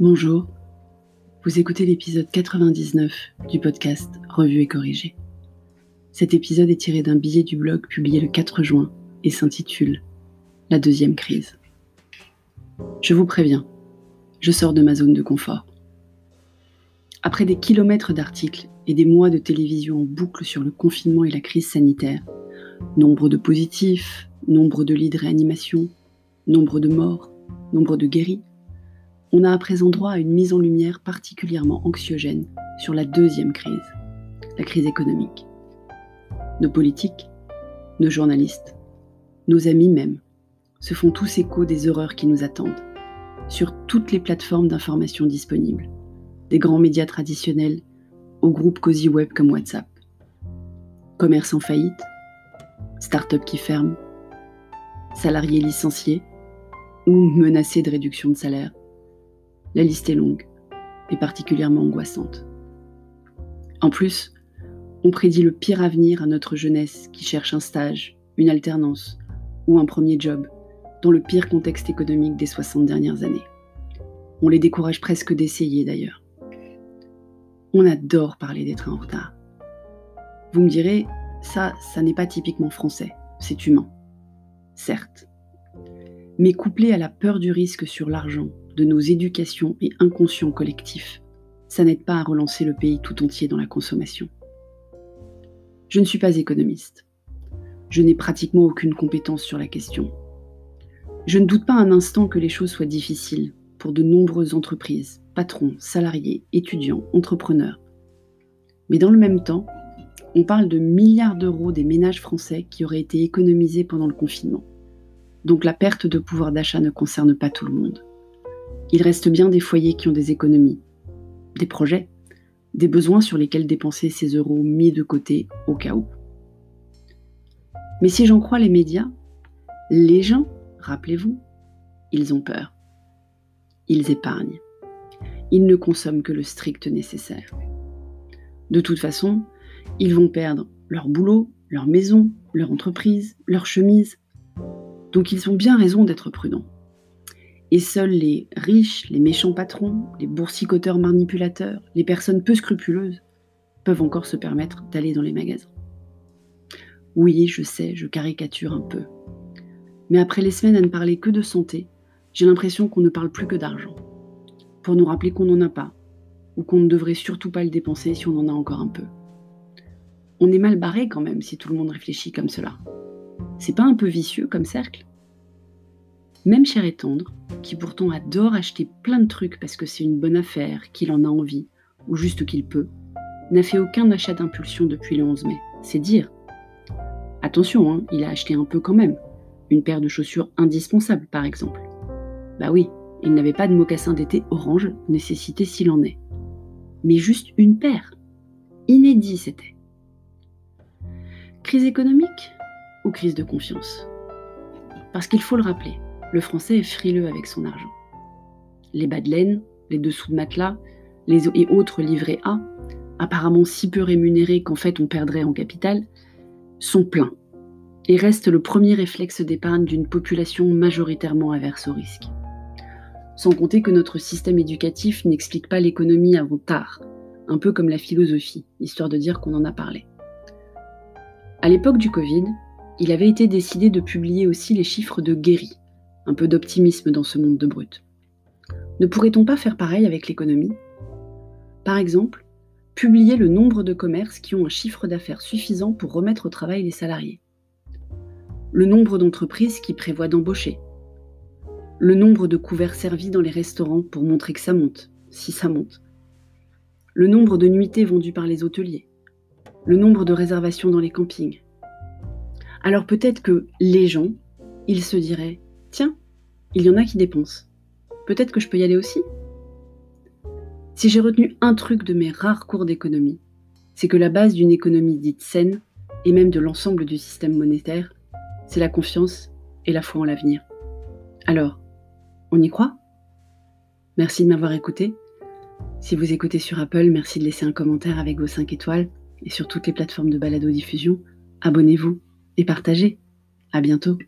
Bonjour, vous écoutez l'épisode 99 du podcast Revue et corrigé. Cet épisode est tiré d'un billet du blog publié le 4 juin et s'intitule La deuxième crise. Je vous préviens, je sors de ma zone de confort. Après des kilomètres d'articles et des mois de télévision en boucle sur le confinement et la crise sanitaire, nombre de positifs, nombre de lits de réanimation, nombre de morts, nombre de guéris, on a à présent droit à une mise en lumière particulièrement anxiogène sur la deuxième crise, la crise économique. Nos politiques, nos journalistes, nos amis même, se font tous écho des horreurs qui nous attendent, sur toutes les plateformes d'information disponibles, des grands médias traditionnels aux groupes Cozy Web comme WhatsApp. Commerce en faillite, start-up qui ferment, salariés licenciés ou menacés de réduction de salaire, la liste est longue et particulièrement angoissante. En plus, on prédit le pire avenir à notre jeunesse qui cherche un stage, une alternance ou un premier job dans le pire contexte économique des 60 dernières années. On les décourage presque d'essayer d'ailleurs. On adore parler des trains en retard. Vous me direz, ça, ça n'est pas typiquement français, c'est humain. Certes. Mais couplé à la peur du risque sur l'argent de nos éducations et inconscients collectifs, ça n'aide pas à relancer le pays tout entier dans la consommation. Je ne suis pas économiste. Je n'ai pratiquement aucune compétence sur la question. Je ne doute pas un instant que les choses soient difficiles pour de nombreuses entreprises, patrons, salariés, étudiants, entrepreneurs. Mais dans le même temps, on parle de milliards d'euros des ménages français qui auraient été économisés pendant le confinement. Donc la perte de pouvoir d'achat ne concerne pas tout le monde. Il reste bien des foyers qui ont des économies, des projets, des besoins sur lesquels dépenser ces euros mis de côté au cas où. Mais si j'en crois les médias, les gens, rappelez-vous, ils ont peur. Ils épargnent. Ils ne consomment que le strict nécessaire. De toute façon, ils vont perdre leur boulot, leur maison, leur entreprise, leur chemise. Donc ils ont bien raison d'être prudents. Et seuls les riches, les méchants patrons, les boursicoteurs manipulateurs, les personnes peu scrupuleuses peuvent encore se permettre d'aller dans les magasins. Oui, je sais, je caricature un peu. Mais après les semaines à ne parler que de santé, j'ai l'impression qu'on ne parle plus que d'argent. Pour nous rappeler qu'on n'en a pas, ou qu'on ne devrait surtout pas le dépenser si on en a encore un peu. On est mal barré quand même si tout le monde réfléchit comme cela. C'est pas un peu vicieux comme cercle? Même cher et tendre, qui pourtant adore acheter plein de trucs parce que c'est une bonne affaire, qu'il en a envie, ou juste qu'il peut, n'a fait aucun achat d'impulsion depuis le 11 mai. C'est dire. Attention, hein, il a acheté un peu quand même. Une paire de chaussures indispensables, par exemple. Bah oui, il n'avait pas de mocassin d'été orange, nécessité s'il en est. Mais juste une paire. Inédit, c'était. Crise économique ou crise de confiance? Parce qu'il faut le rappeler, le français est frileux avec son argent. Les bas de laine, les dessous de matelas, les et autres livrets A, apparemment si peu rémunérés qu'en fait on perdrait en capital, sont pleins et restent le premier réflexe d'épargne d'une population majoritairement averse au risque. Sans compter que notre système éducatif n'explique pas l'économie avant tard, un peu comme la philosophie, histoire de dire qu'on en a parlé. À l'époque du Covid, il avait été décidé de publier aussi les chiffres de guéris, un peu d'optimisme dans ce monde de brut. Ne pourrait-on pas faire pareil avec l'économie? Par exemple, publier le nombre de commerces qui ont un chiffre d'affaires suffisant pour remettre au travail les salariés. Le nombre d'entreprises qui prévoient d'embaucher. Le nombre de couverts servis dans les restaurants pour montrer que ça monte, si ça monte. Le nombre de nuitées vendues par les hôteliers. Le nombre de réservations dans les campings. Alors peut-être que les gens, ils se diraient Tiens, il y en a qui dépensent. Peut-être que je peux y aller aussi Si j'ai retenu un truc de mes rares cours d'économie, c'est que la base d'une économie dite saine, et même de l'ensemble du système monétaire, c'est la confiance et la foi en l'avenir. Alors, on y croit? Merci de m'avoir écouté. Si vous écoutez sur Apple, merci de laisser un commentaire avec vos 5 étoiles et sur toutes les plateformes de balado-diffusion, abonnez-vous et partagez. À bientôt.